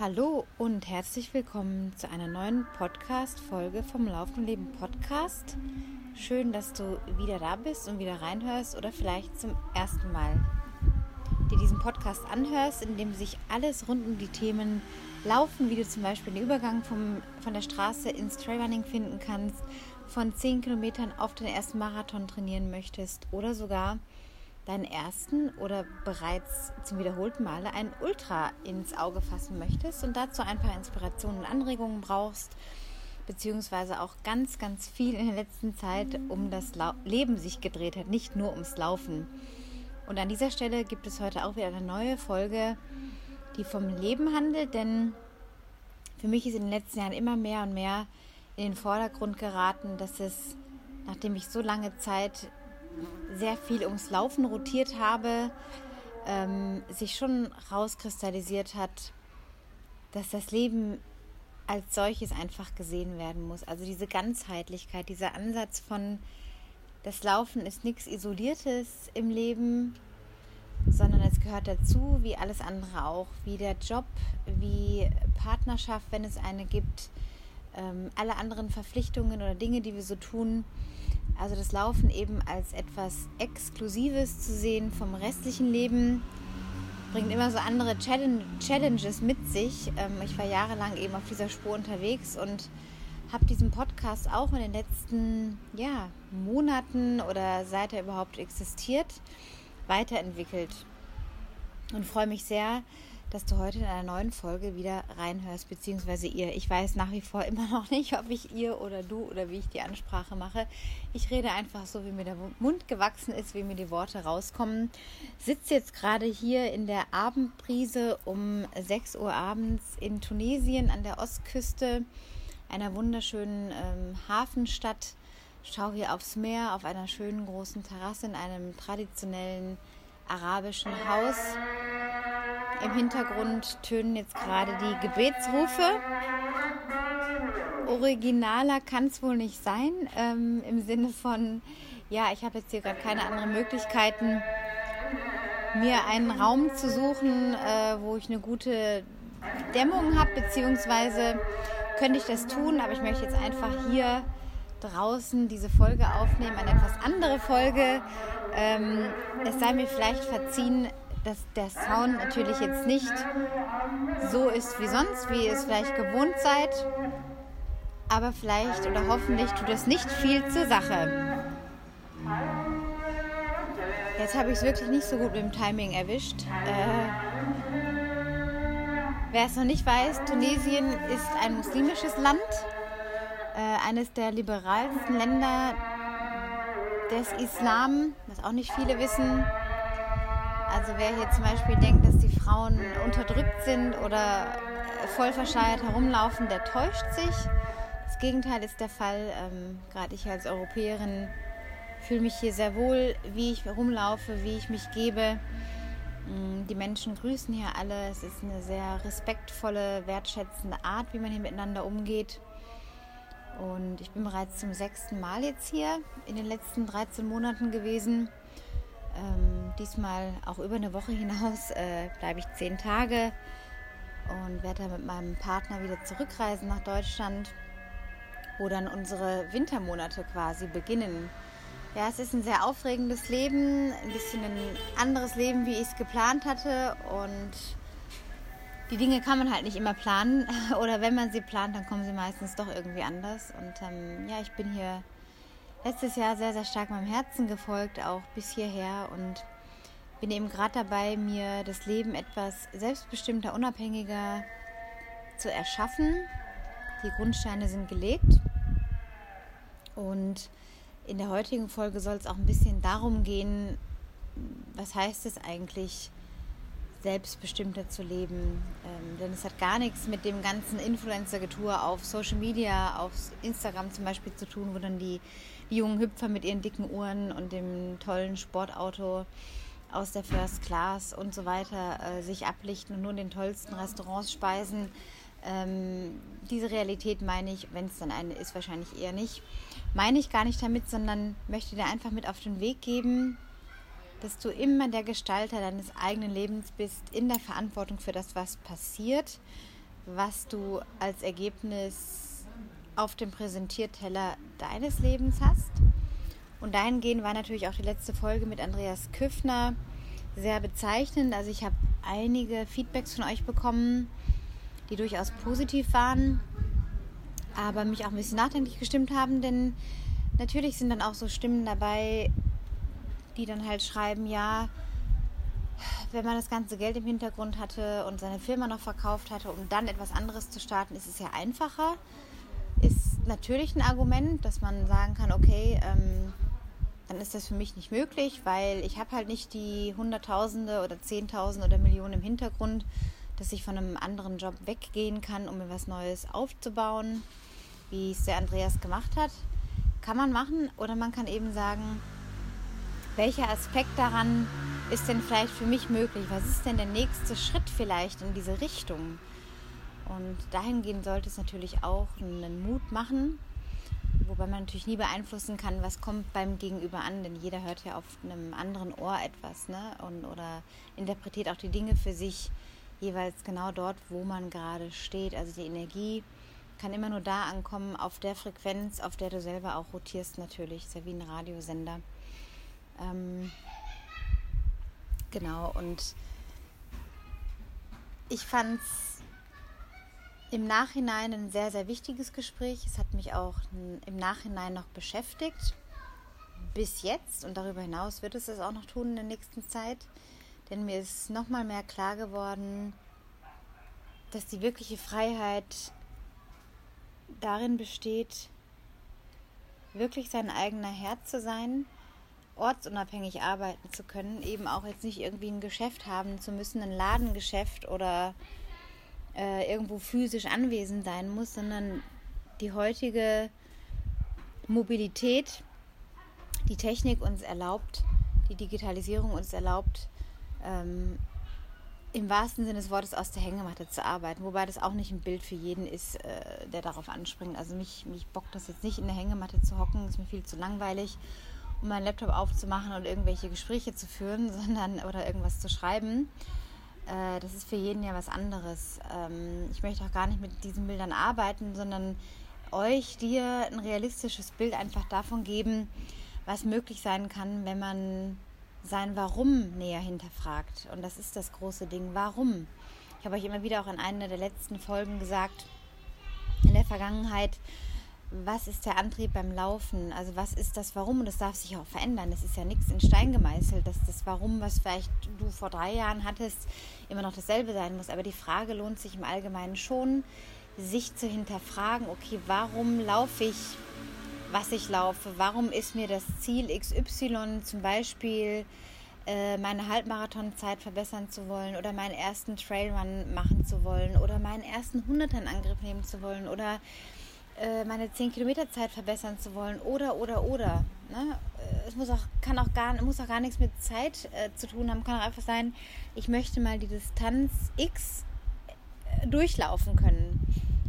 Hallo und herzlich willkommen zu einer neuen Podcast-Folge vom Laufen Leben Podcast. Schön, dass du wieder da bist und wieder reinhörst oder vielleicht zum ersten Mal dir diesen Podcast anhörst, in dem sich alles rund um die Themen Laufen, wie du zum Beispiel den Übergang vom, von der Straße ins Trailrunning finden kannst, von 10 Kilometern auf den ersten Marathon trainieren möchtest oder sogar deinen ersten oder bereits zum wiederholten Male einen Ultra ins Auge fassen möchtest und dazu ein paar Inspirationen und Anregungen brauchst, beziehungsweise auch ganz, ganz viel in der letzten Zeit um das Lau Leben sich gedreht hat, nicht nur ums Laufen. Und an dieser Stelle gibt es heute auch wieder eine neue Folge, die vom Leben handelt, denn für mich ist in den letzten Jahren immer mehr und mehr in den Vordergrund geraten, dass es, nachdem ich so lange Zeit sehr viel ums Laufen rotiert habe, ähm, sich schon rauskristallisiert hat, dass das Leben als solches einfach gesehen werden muss. Also diese Ganzheitlichkeit, dieser Ansatz von, das Laufen ist nichts Isoliertes im Leben, sondern es gehört dazu, wie alles andere auch, wie der Job, wie Partnerschaft, wenn es eine gibt, ähm, alle anderen Verpflichtungen oder Dinge, die wir so tun. Also das Laufen eben als etwas Exklusives zu sehen vom restlichen Leben, bringt immer so andere Challenges mit sich. Ähm, ich war jahrelang eben auf dieser Spur unterwegs und habe diesen Podcast auch in den letzten ja, Monaten oder seit er überhaupt existiert, weiterentwickelt. Und freue mich sehr, dass du heute in einer neuen Folge wieder reinhörst, beziehungsweise ihr. Ich weiß nach wie vor immer noch nicht, ob ich ihr oder du oder wie ich die Ansprache mache. Ich rede einfach so, wie mir der Mund gewachsen ist, wie mir die Worte rauskommen. Sitze jetzt gerade hier in der Abendbrise um 6 Uhr abends in Tunesien an der Ostküste, einer wunderschönen ähm, Hafenstadt. Schau hier aufs Meer, auf einer schönen großen Terrasse in einem traditionellen arabischen Haus. Im Hintergrund tönen jetzt gerade die Gebetsrufe. Originaler kann es wohl nicht sein, ähm, im Sinne von, ja, ich habe jetzt hier gerade keine anderen Möglichkeiten, mir einen Raum zu suchen, äh, wo ich eine gute Dämmung habe, beziehungsweise könnte ich das tun, aber ich möchte jetzt einfach hier draußen diese Folge aufnehmen, eine etwas andere Folge. Ähm, es sei mir vielleicht verziehen, dass der Sound natürlich jetzt nicht so ist wie sonst, wie ihr es vielleicht gewohnt seid. Aber vielleicht oder hoffentlich tut es nicht viel zur Sache. Jetzt habe ich es wirklich nicht so gut mit dem Timing erwischt. Äh, wer es noch nicht weiß, Tunesien ist ein muslimisches Land, äh, eines der liberalsten Länder des Islam, was auch nicht viele wissen. Also wer hier zum Beispiel denkt, dass die Frauen unterdrückt sind oder voll verschleiert herumlaufen, der täuscht sich. Das Gegenteil ist der Fall. Ähm, Gerade ich als Europäerin fühle mich hier sehr wohl, wie ich rumlaufe, wie ich mich gebe. Mm, die Menschen grüßen hier alle. Es ist eine sehr respektvolle, wertschätzende Art, wie man hier miteinander umgeht. Und ich bin bereits zum sechsten Mal jetzt hier in den letzten 13 Monaten gewesen. Ähm, diesmal auch über eine Woche hinaus äh, bleibe ich zehn Tage und werde dann mit meinem Partner wieder zurückreisen nach Deutschland, wo dann unsere Wintermonate quasi beginnen. Ja, es ist ein sehr aufregendes Leben, ein bisschen ein anderes Leben, wie ich es geplant hatte und die Dinge kann man halt nicht immer planen. Oder wenn man sie plant, dann kommen sie meistens doch irgendwie anders. Und ähm, ja, ich bin hier letztes Jahr sehr, sehr stark meinem Herzen gefolgt, auch bis hierher. Und bin eben gerade dabei, mir das Leben etwas selbstbestimmter, unabhängiger zu erschaffen. Die Grundsteine sind gelegt. Und in der heutigen Folge soll es auch ein bisschen darum gehen, was heißt es eigentlich, selbstbestimmter zu leben. Ähm, denn es hat gar nichts mit dem ganzen Influencer-Getue auf Social Media, auf Instagram zum Beispiel zu tun, wo dann die, die jungen Hüpfer mit ihren dicken Uhren und dem tollen Sportauto aus der First Class und so weiter äh, sich ablichten und nur in den tollsten Restaurants speisen. Ähm, diese Realität meine ich, wenn es dann eine ist, wahrscheinlich eher nicht, meine ich gar nicht damit, sondern möchte dir einfach mit auf den Weg geben, dass du immer der Gestalter deines eigenen Lebens bist, in der Verantwortung für das, was passiert. was du als Ergebnis auf dem Präsentierteller deines Lebens hast. Und dahingehend war natürlich auch die letzte Folge mit Andreas Küffner sehr bezeichnend. Also ich habe einige Feedbacks von euch bekommen, die durchaus positiv waren, aber mich auch ein bisschen nachdenklich gestimmt haben, denn natürlich sind dann auch so Stimmen dabei, die dann halt schreiben, ja, wenn man das ganze Geld im Hintergrund hatte und seine Firma noch verkauft hatte, um dann etwas anderes zu starten, ist es ja einfacher. Ist natürlich ein Argument, dass man sagen kann, okay, ähm, dann ist das für mich nicht möglich, weil ich habe halt nicht die Hunderttausende oder Zehntausende oder Millionen im Hintergrund, dass ich von einem anderen Job weggehen kann, um mir was Neues aufzubauen, wie es der Andreas gemacht hat. Kann man machen oder man kann eben sagen, welcher Aspekt daran ist denn vielleicht für mich möglich? Was ist denn der nächste Schritt vielleicht in diese Richtung? Und dahingehend sollte es natürlich auch einen Mut machen, wobei man natürlich nie beeinflussen kann, was kommt beim Gegenüber an, denn jeder hört ja auf einem anderen Ohr etwas ne? Und, oder interpretiert auch die Dinge für sich jeweils genau dort, wo man gerade steht. Also die Energie kann immer nur da ankommen, auf der Frequenz, auf der du selber auch rotierst natürlich. Ist ja wie ein Radiosender. Ähm, genau, und ich fand es im Nachhinein ein sehr, sehr wichtiges Gespräch. Es hat mich auch im Nachhinein noch beschäftigt. Bis jetzt und darüber hinaus wird es es auch noch tun in der nächsten Zeit. Denn mir ist nochmal mehr klar geworden, dass die wirkliche Freiheit darin besteht, wirklich sein eigener Herr zu sein, ortsunabhängig arbeiten zu können, eben auch jetzt nicht irgendwie ein Geschäft haben zu müssen, ein Ladengeschäft oder äh, irgendwo physisch anwesend sein muss, sondern die heutige Mobilität, die Technik uns erlaubt, die Digitalisierung uns erlaubt, ähm, im wahrsten Sinne des Wortes aus der Hängematte zu arbeiten, wobei das auch nicht ein Bild für jeden ist, äh, der darauf anspringt. Also mich, mich bockt das jetzt nicht in der Hängematte zu hocken, ist mir viel zu langweilig, um meinen Laptop aufzumachen und irgendwelche Gespräche zu führen, sondern oder irgendwas zu schreiben. Äh, das ist für jeden ja was anderes. Ähm, ich möchte auch gar nicht mit diesen Bildern arbeiten, sondern euch, dir ein realistisches Bild einfach davon geben, was möglich sein kann, wenn man sein Warum näher hinterfragt. Und das ist das große Ding. Warum? Ich habe euch immer wieder auch in einer der letzten Folgen gesagt, in der Vergangenheit, was ist der Antrieb beim Laufen? Also was ist das Warum? Und das darf sich auch verändern. Es ist ja nichts in Stein gemeißelt, dass das Warum, was vielleicht du vor drei Jahren hattest, immer noch dasselbe sein muss. Aber die Frage lohnt sich im Allgemeinen schon, sich zu hinterfragen, okay, warum laufe ich, was ich laufe? Warum ist mir das Ziel XY zum Beispiel äh, meine Halbmarathonzeit verbessern zu wollen oder meinen ersten Trailrun machen zu wollen oder meinen ersten Hunderter in Angriff nehmen zu wollen oder meine 10 Kilometer Zeit verbessern zu wollen oder oder oder. Ne? Äh, es muss auch, kann auch gar, muss auch gar nichts mit Zeit äh, zu tun haben, kann auch einfach sein, ich möchte mal die Distanz X äh, durchlaufen können.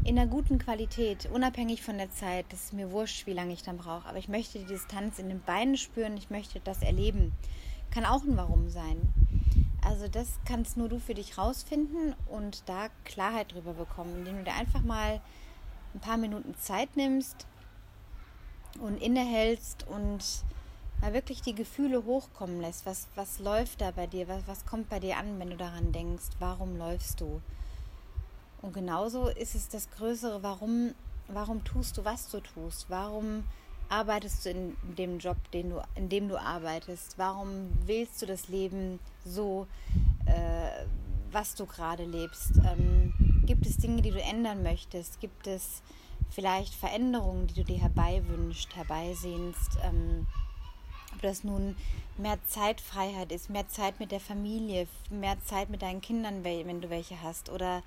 In einer guten Qualität, unabhängig von der Zeit. Das ist mir wurscht, wie lange ich dann brauche. Aber ich möchte die Distanz in den Beinen spüren, ich möchte das erleben. Kann auch ein Warum sein. Also das kannst nur du für dich rausfinden und da Klarheit drüber bekommen, indem du dir einfach mal ein paar Minuten Zeit nimmst und innehältst und mal wirklich die Gefühle hochkommen lässt. Was, was läuft da bei dir? Was, was kommt bei dir an, wenn du daran denkst? Warum läufst du? Und genauso ist es das größere, warum, warum tust du, was du tust? Warum arbeitest du in dem Job, den du, in dem du arbeitest? Warum wählst du das Leben so, äh, was du gerade lebst? Ähm, Gibt es Dinge, die du ändern möchtest? Gibt es vielleicht Veränderungen, die du dir herbeiwünschst, herbeisehnst? Ähm, ob das nun mehr Zeitfreiheit ist, mehr Zeit mit der Familie, mehr Zeit mit deinen Kindern, wenn du welche hast, oder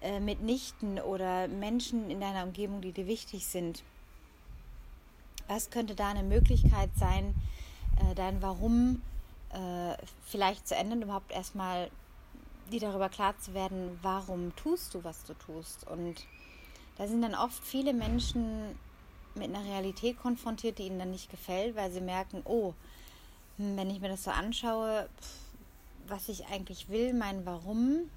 äh, mit Nichten oder Menschen in deiner Umgebung, die dir wichtig sind. Was könnte da eine Möglichkeit sein, äh, dein Warum äh, vielleicht zu ändern, überhaupt erstmal dir darüber klar zu werden, warum tust du, was du tust. Und da sind dann oft viele Menschen mit einer Realität konfrontiert, die ihnen dann nicht gefällt, weil sie merken, oh, hm, wenn ich mir das so anschaue, was ich eigentlich will, mein Warum,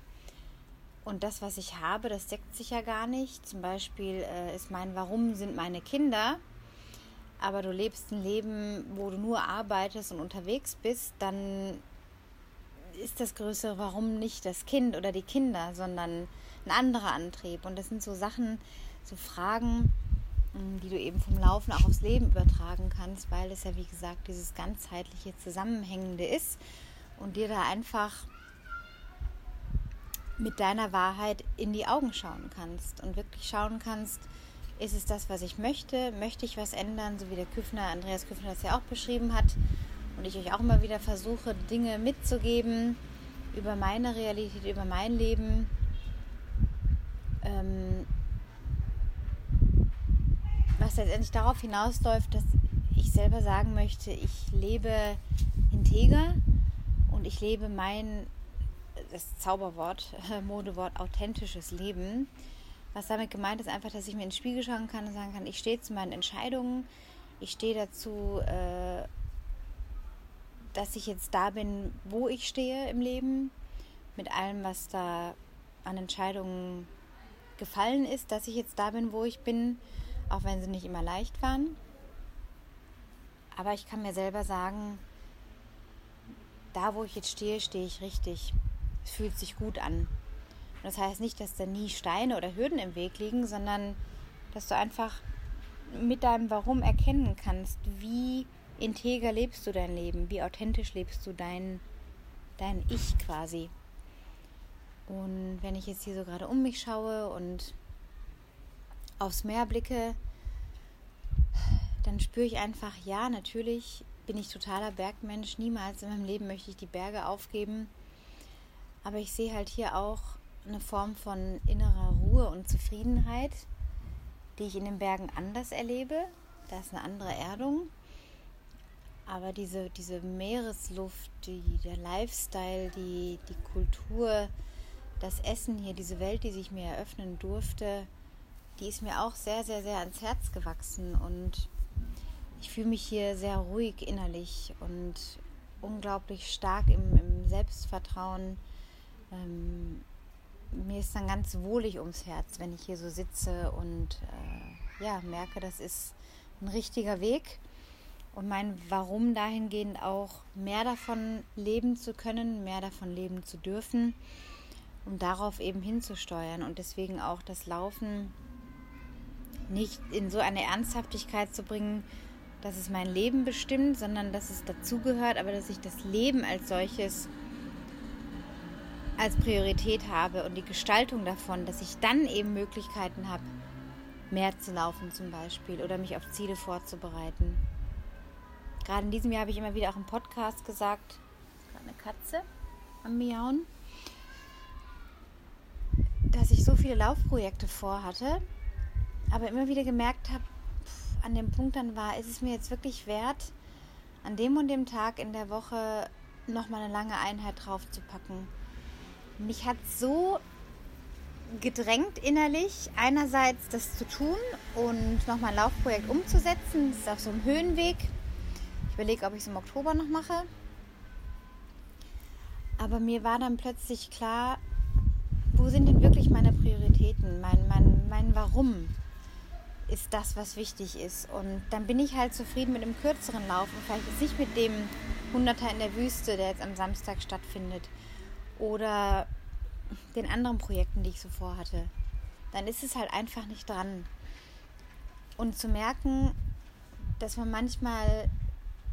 und das, was ich habe, das deckt sich ja gar nicht. Zum Beispiel äh, ist mein Warum sind meine Kinder, aber du lebst ein Leben, wo du nur arbeitest und unterwegs bist, dann ist das größere Warum nicht das Kind oder die Kinder, sondern ein anderer Antrieb. Und das sind so Sachen, so Fragen, die du eben vom Laufen auch aufs Leben übertragen kannst, weil es ja, wie gesagt, dieses ganzheitliche Zusammenhängende ist und dir da einfach mit deiner Wahrheit in die Augen schauen kannst und wirklich schauen kannst, ist es das, was ich möchte? Möchte ich was ändern, so wie der Küffner, Andreas Küffner das ja auch beschrieben hat und ich euch auch immer wieder versuche, Dinge mitzugeben über meine Realität, über mein Leben. Ähm, was letztendlich darauf hinausläuft, dass ich selber sagen möchte, ich lebe integer und ich lebe mein das Zauberwort, Modewort authentisches Leben. Was damit gemeint ist, einfach, dass ich mir in den Spiegel schauen kann und sagen kann, ich stehe zu meinen Entscheidungen, ich stehe dazu, äh, dass ich jetzt da bin, wo ich stehe im Leben, mit allem, was da an Entscheidungen gefallen ist, dass ich jetzt da bin, wo ich bin, auch wenn sie nicht immer leicht waren. Aber ich kann mir selber sagen, da wo ich jetzt stehe, stehe ich richtig es fühlt sich gut an. Und das heißt nicht, dass da nie Steine oder Hürden im Weg liegen, sondern dass du einfach mit deinem Warum erkennen kannst, wie integer lebst du dein Leben, wie authentisch lebst du dein, dein Ich quasi. Und wenn ich jetzt hier so gerade um mich schaue und aufs Meer blicke, dann spüre ich einfach, ja, natürlich bin ich totaler Bergmensch. Niemals in meinem Leben möchte ich die Berge aufgeben. Aber ich sehe halt hier auch eine Form von innerer Ruhe und Zufriedenheit, die ich in den Bergen anders erlebe. Da ist eine andere Erdung. Aber diese, diese Meeresluft, die, der Lifestyle, die, die Kultur, das Essen hier, diese Welt, die sich mir eröffnen durfte, die ist mir auch sehr, sehr, sehr ans Herz gewachsen. Und ich fühle mich hier sehr ruhig innerlich und unglaublich stark im, im Selbstvertrauen ähm, mir ist dann ganz wohlig ums Herz, wenn ich hier so sitze und äh, ja, merke, das ist ein richtiger Weg. Und mein Warum dahingehend auch mehr davon leben zu können, mehr davon leben zu dürfen, um darauf eben hinzusteuern und deswegen auch das Laufen nicht in so eine Ernsthaftigkeit zu bringen, dass es mein Leben bestimmt, sondern dass es dazugehört, aber dass ich das Leben als solches als Priorität habe und die Gestaltung davon, dass ich dann eben Möglichkeiten habe, mehr zu laufen zum Beispiel oder mich auf Ziele vorzubereiten. Gerade in diesem Jahr habe ich immer wieder auch im Podcast gesagt, eine Katze am Miauen, dass ich so viele Laufprojekte vorhatte, aber immer wieder gemerkt habe, an dem Punkt dann war, ist es mir jetzt wirklich wert, an dem und dem Tag in der Woche nochmal eine lange Einheit drauf zu packen mich hat so gedrängt innerlich, einerseits das zu tun und nochmal ein Laufprojekt umzusetzen. Das ist auf so einem Höhenweg. Ich überlege, ob ich es im Oktober noch mache. Aber mir war dann plötzlich klar, wo sind denn wirklich meine Prioritäten? Mein, mein, mein Warum ist das, was wichtig ist. Und dann bin ich halt zufrieden mit einem kürzeren Lauf und vielleicht ist nicht mit dem Hunderter in der Wüste, der jetzt am Samstag stattfindet oder den anderen Projekten, die ich so vorhatte, dann ist es halt einfach nicht dran. Und zu merken, dass man manchmal,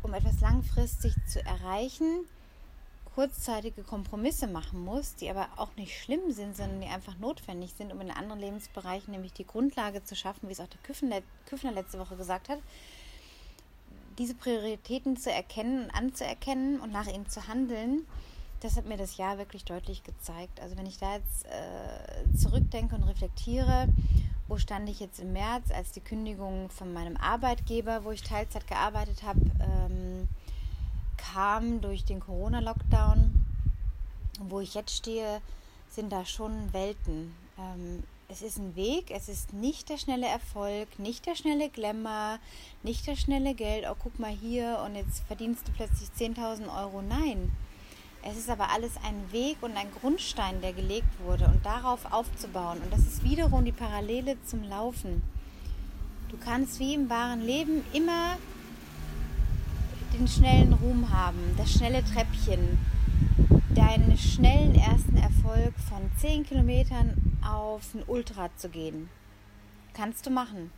um etwas langfristig zu erreichen, kurzzeitige Kompromisse machen muss, die aber auch nicht schlimm sind, sondern die einfach notwendig sind, um in anderen Lebensbereichen nämlich die Grundlage zu schaffen, wie es auch der Küffner letzte Woche gesagt hat, diese Prioritäten zu erkennen, anzuerkennen und nach ihnen zu handeln das hat mir das Jahr wirklich deutlich gezeigt. Also wenn ich da jetzt äh, zurückdenke und reflektiere, wo stand ich jetzt im März, als die Kündigung von meinem Arbeitgeber, wo ich Teilzeit gearbeitet habe, ähm, kam durch den Corona-Lockdown. Wo ich jetzt stehe, sind da schon Welten. Ähm, es ist ein Weg, es ist nicht der schnelle Erfolg, nicht der schnelle Glamour, nicht das schnelle Geld, oh guck mal hier und jetzt verdienst du plötzlich 10.000 Euro. Nein, Es ist aber alles ein Weg und ein Grundstein, der gelegt wurde und darauf aufzubauen. Und das ist wiederum die Parallele zum Laufen. Du kannst wie im wahren Leben immer den schnellen Ruhm haben, das schnelle Treppchen, deinen schnellen ersten Erfolg von 10 Kilometern auf ein Ultra zu gehen. Kannst du machen.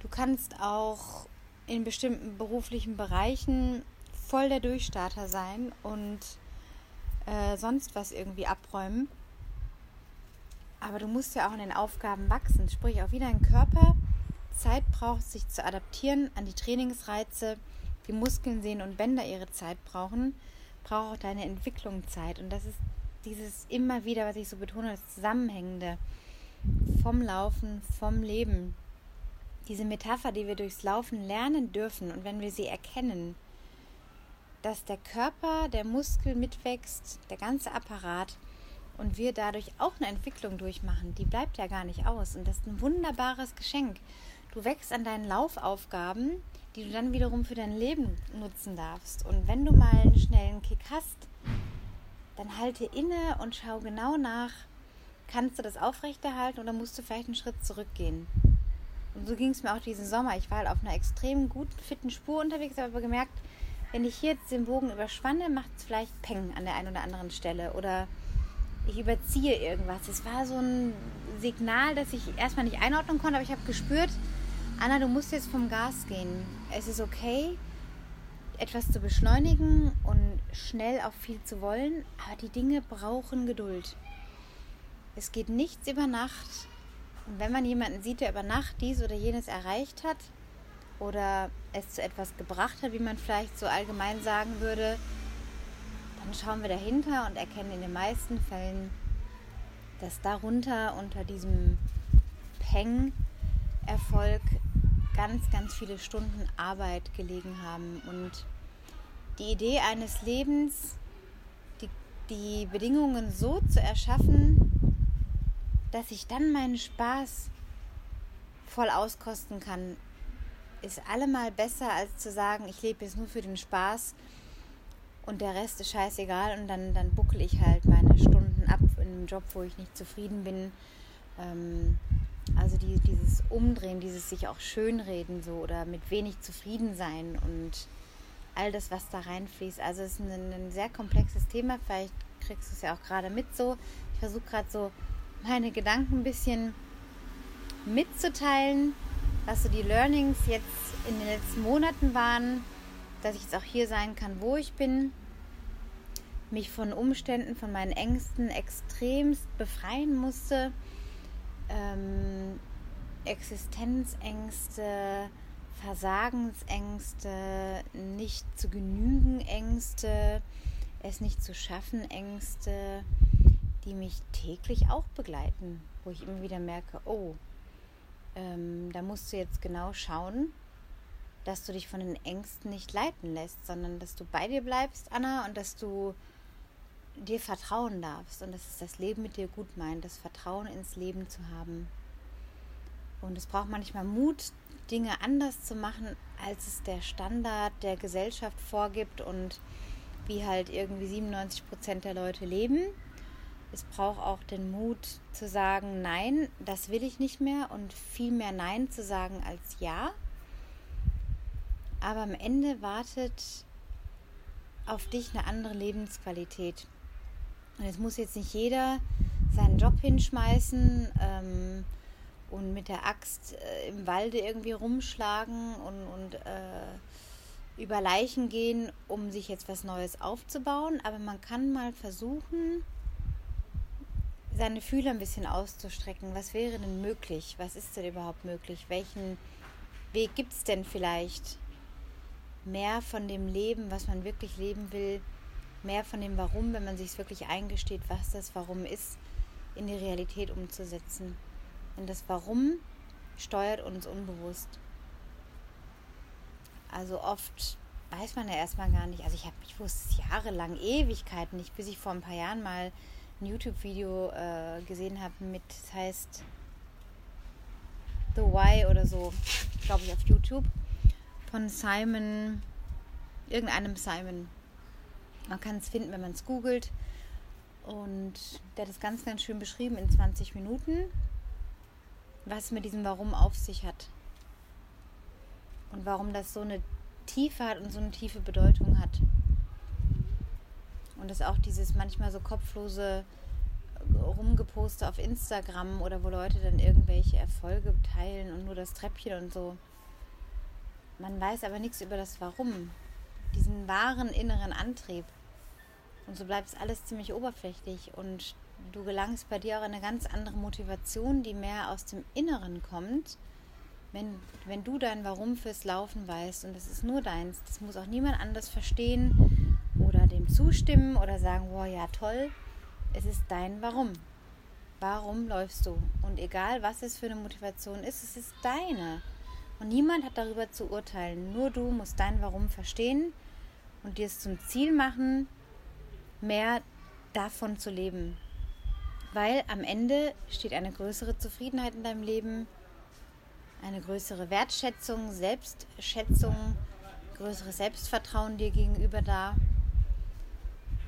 Du kannst auch in bestimmten beruflichen Bereichen voll der Durchstarter sein und äh, sonst was irgendwie abräumen. Aber du musst ja auch an den Aufgaben wachsen, sprich auch wieder dein Körper Zeit braucht, sich zu adaptieren an die Trainingsreize, die Muskeln, Sehnen und Bänder ihre Zeit brauchen, braucht auch deine Entwicklung Zeit. Und das ist dieses immer wieder, was ich so betone, das Zusammenhängende vom Laufen, vom Leben. Diese Metapher, die wir durchs Laufen lernen dürfen und wenn wir sie erkennen, dass der Körper, der Muskel mitwächst, der ganze Apparat und wir dadurch auch eine Entwicklung durchmachen, die bleibt ja gar nicht aus. Und das ist ein wunderbares Geschenk. Du wächst an deinen Laufaufgaben, die du dann wiederum für dein Leben nutzen darfst. Und wenn du mal einen schnellen Kick hast, dann halte inne und schau genau nach, kannst du das aufrechterhalten oder musst du vielleicht einen Schritt zurückgehen. Und so ging es mir auch diesen Sommer. Ich war halt auf einer extrem guten, fitten Spur unterwegs, habe aber gemerkt, wenn ich hier jetzt den Bogen überspanne, macht es vielleicht Peng an der einen oder anderen Stelle oder ich überziehe irgendwas. Es war so ein Signal, das ich erstmal nicht einordnen konnte, aber ich habe gespürt, Anna, du musst jetzt vom Gas gehen. Es ist okay, etwas zu beschleunigen und schnell auch viel zu wollen, aber die Dinge brauchen Geduld. Es geht nichts über Nacht. Und wenn man jemanden sieht, der über Nacht dies oder jenes erreicht hat oder es zu etwas gebracht hat, wie man vielleicht so allgemein sagen würde, dann schauen wir dahinter und erkennen in den meisten Fällen, dass darunter unter diesem Peng-Erfolg ganz, ganz viele Stunden Arbeit gelegen haben. Und die Idee eines Lebens, die, die Bedingungen so zu erschaffen, dass ich dann meinen Spaß voll auskosten kann, ist allemal besser, als zu sagen, ich lebe jetzt nur für den Spaß und der Rest ist scheißegal und dann, dann buckel ich halt meine Stunden ab in einem Job, wo ich nicht zufrieden bin. Ähm, also die, dieses Umdrehen, dieses sich auch schönreden so oder mit wenig zufrieden sein und all das, was da reinfließt. Also es ist ein, ein sehr komplexes Thema. Vielleicht kriegst du es ja auch gerade mit so. Ich versuche gerade so meine Gedanken ein bisschen mitzuteilen, was so die Learnings jetzt in den letzten Monaten waren, dass ich jetzt auch hier sein kann, wo ich bin, mich von Umständen, von meinen Ängsten extremst befreien musste ähm, Existenzängste, Versagensängste, nicht zu genügen Ängste, es nicht zu schaffen Ängste, die mich täglich auch begleiten, wo ich immer wieder merke, oh, ähm, da musst du jetzt genau schauen, dass du dich von den Ängsten nicht leiten lässt, sondern dass du bei dir bleibst, Anna, und dass du dir vertrauen darfst und dass es das Leben mit dir gut meint, das Vertrauen ins Leben zu haben. Und es braucht manchmal Mut, Dinge anders zu machen, als es der Standard der Gesellschaft vorgibt und wie halt irgendwie 97 Prozent der Leute leben. Es braucht auch den Mut zu sagen, nein, das will ich nicht mehr und viel mehr Nein zu sagen als Ja. Aber am Ende wartet auf dich eine andere Lebensqualität. Und es muss jetzt nicht jeder seinen Job hinschmeißen ähm, und mit der Axt äh, im Walde irgendwie rumschlagen und, und äh, über Leichen gehen, um sich jetzt was Neues aufzubauen. Aber man kann mal versuchen, seine Fühler ein bisschen auszustrecken. Was wäre denn möglich? Was ist denn überhaupt möglich? Welchen Weg gibt es denn vielleicht? Mehr von dem Leben, was man wirklich leben will, mehr von dem Warum, wenn man sich wirklich eingesteht, was das Warum ist, in die Realität umzusetzen. Denn das Warum steuert uns unbewusst. Also oft weiß man ja erstmal gar nicht. Also ich habe, ich wusste es jahrelang, Ewigkeiten nicht, bis ich vor ein paar Jahren mal ein YouTube-Video äh, gesehen habe mit, das heißt The Why oder so, glaube ich, auf YouTube von Simon, irgendeinem Simon Man kann es finden, wenn man es googelt. Und der hat es ganz, ganz schön beschrieben in 20 Minuten, was mit diesem Warum auf sich hat. Und warum das so eine Tiefe hat und so eine tiefe Bedeutung hat. Und dass auch dieses manchmal so kopflose Rumgeposte auf Instagram oder wo Leute dann irgendwelche Erfolge teilen und nur das Treppchen und so. Man weiß aber nichts über das Warum, diesen wahren inneren Antrieb. Und so bleibt es alles ziemlich oberflächlich und du gelangst bei dir auch eine ganz andere Motivation, die mehr aus dem Inneren kommt, wenn, wenn du dein Warum fürs Laufen weißt und das ist nur deins. Das muss auch niemand anders verstehen dem zustimmen oder sagen, wow, ja toll. Es ist dein Warum. Warum läufst du? Und egal, was es für eine Motivation ist, es ist deine. Und niemand hat darüber zu urteilen. Nur du musst dein Warum verstehen und dir es zum Ziel machen, mehr davon zu leben. Weil am Ende steht eine größere Zufriedenheit in deinem Leben, eine größere Wertschätzung, Selbstschätzung, größeres Selbstvertrauen dir gegenüber da.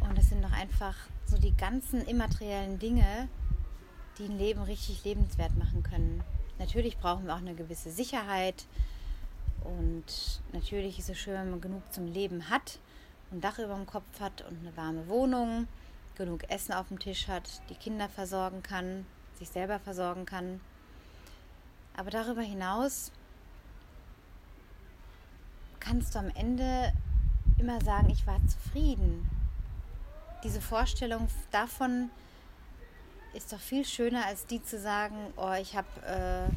Und das sind doch einfach so die ganzen immateriellen Dinge, die ein Leben richtig lebenswert machen können. Natürlich brauchen wir auch eine gewisse Sicherheit und natürlich ist es schön, wenn man genug zum Leben hat ein Dach über dem Kopf hat und eine warme Wohnung, genug Essen auf dem Tisch hat, die Kinder versorgen kann, sich selber versorgen kann. Aber darüber hinaus kannst du am Ende immer sagen, ich war zufrieden. Diese Vorstellung davon ist doch viel schöner, als die zu sagen, oh, ich habe, äh,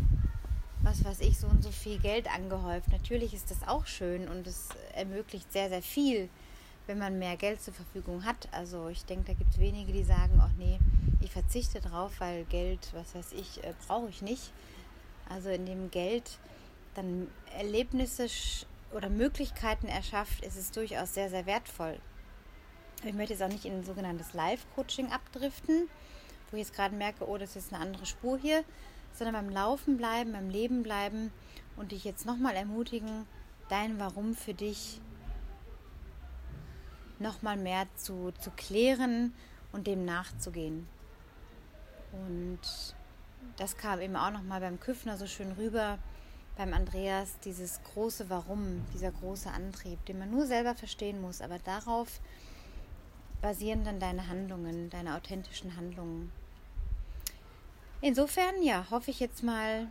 was weiß ich, so und so viel Geld angehäuft. Natürlich ist das auch schön und es ermöglicht sehr, sehr viel wenn man mehr Geld zur Verfügung hat. Also ich denke, da gibt es wenige, die sagen, ach nee, ich verzichte drauf, weil Geld, was weiß ich, äh, brauche ich nicht. Also in dem Geld dann Erlebnisse oder Möglichkeiten erschafft, ist es durchaus sehr, sehr wertvoll. Ich möchte jetzt auch nicht in ein sogenanntes Live-Coaching abdriften, wo ich jetzt gerade merke, oh, das ist eine andere Spur hier, sondern beim Laufen bleiben, beim Leben bleiben und dich jetzt nochmal ermutigen, dein Warum für dich nochmal mehr zu, zu klären und dem nachzugehen. Und das kam eben auch nochmal beim Küffner so schön rüber, beim Andreas, dieses große Warum, dieser große Antrieb, den man nur selber verstehen muss, aber darauf basieren dann deine Handlungen, deine authentischen Handlungen. Insofern, ja, hoffe ich jetzt mal,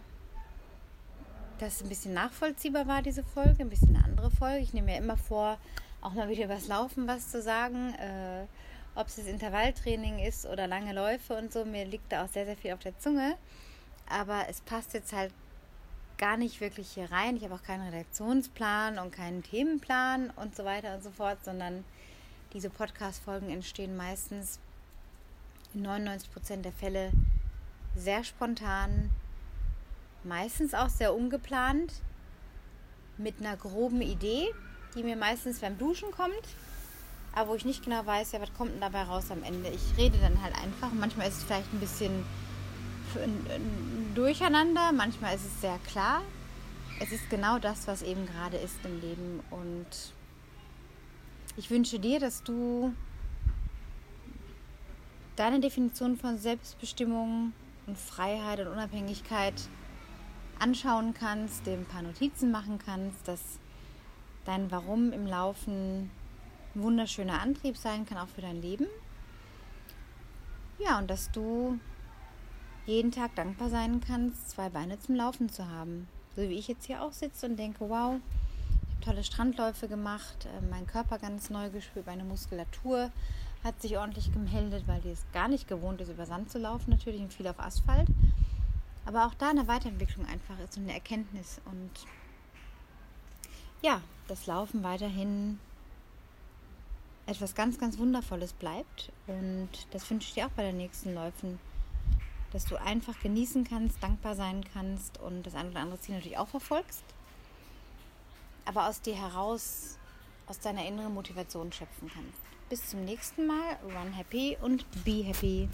dass es ein bisschen nachvollziehbar war, diese Folge, ein bisschen eine andere Folge. Ich nehme mir immer vor, auch mal wieder übers Laufen was zu sagen. Äh, ob es das Intervalltraining ist oder lange Läufe und so, mir liegt da auch sehr, sehr viel auf der Zunge. Aber es passt jetzt halt gar nicht wirklich hier rein. Ich habe auch keinen Redaktionsplan und keinen Themenplan und so weiter und so fort, sondern diese Podcast-Folgen entstehen meistens in 99 Prozent der Fälle sehr spontan, meistens auch sehr ungeplant, mit einer groben Idee, die mir meistens beim Duschen kommt, aber wo ich nicht genau weiß, ja, was kommt denn dabei raus am Ende. Ich rede dann halt einfach. Manchmal ist es vielleicht ein bisschen durcheinander, manchmal ist es sehr klar. Es ist genau das, was eben gerade ist im Leben. Und ich wünsche dir, dass du deine Definition von Selbstbestimmung und Freiheit und Unabhängigkeit anschauen kannst, dir ein paar Notizen machen kannst, dass dein Warum im Laufen ein wunderschöner Antrieb sein kann, auch für dein Leben. Ja, und dass du jeden Tag dankbar sein kannst, zwei Beine zum Laufen zu haben. So wie ich jetzt hier auch sitze und denke, wow, tolle Strandläufe gemacht, äh, mein Körper ganz neu gespürt, meine Muskulatur hat sich ordentlich gemeldet, weil die es gar nicht gewohnt ist, über Sand zu laufen, natürlich und viel auf Asphalt. Aber auch da eine Weiterentwicklung einfach ist und eine Erkenntnis. Und ja, das Laufen weiterhin etwas ganz, ganz Wundervolles bleibt. Und das wünsche ich dir auch bei den nächsten Läufen, dass du einfach genießen kannst, dankbar sein kannst und das ein oder andere Ziel natürlich auch verfolgst. Aber aus dir heraus, aus deiner inneren Motivation schöpfen kannst. Bis zum nächsten Mal. Run happy und be happy.